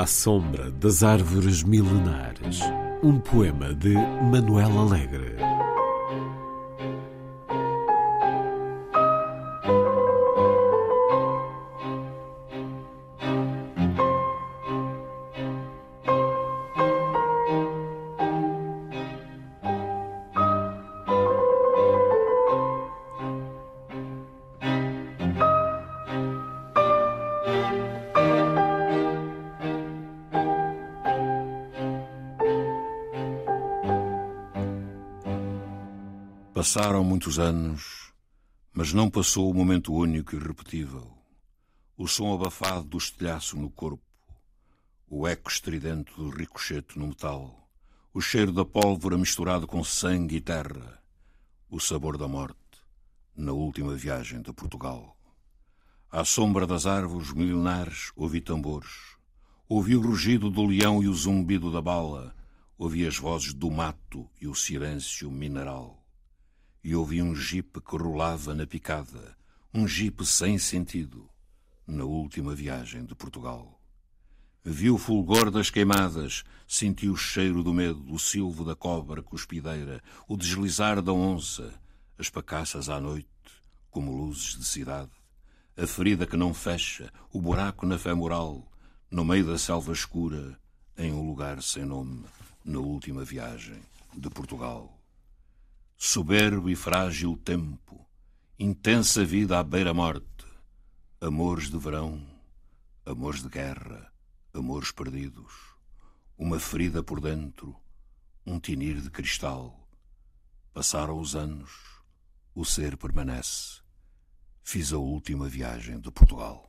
À sombra das árvores milenares. Um poema de Manuel Alegre. Passaram muitos anos, mas não passou o momento único e irrepetível. O som abafado do estilhaço no corpo, o eco estridente do ricochete no metal, o cheiro da pólvora misturado com sangue e terra, o sabor da morte na última viagem de Portugal. À sombra das árvores milenares ouvi tambores, ouvi o rugido do leão e o zumbido da bala, ouvi as vozes do mato e o silêncio mineral e ouvi um jipe que rolava na picada, um jipe sem sentido, na última viagem de Portugal. Vi o fulgor das queimadas, senti o cheiro do medo, o silvo da cobra cuspideira, o deslizar da onça, as pacaças à noite, como luzes de cidade, a ferida que não fecha, o buraco na fé moral, no meio da selva escura, em um lugar sem nome, na última viagem de Portugal soberbo e frágil tempo, intensa vida à beira-morte, amores de verão, amores de guerra, amores perdidos, uma ferida por dentro, um tinir de cristal. Passaram os anos, o ser permanece. Fiz a última viagem de Portugal.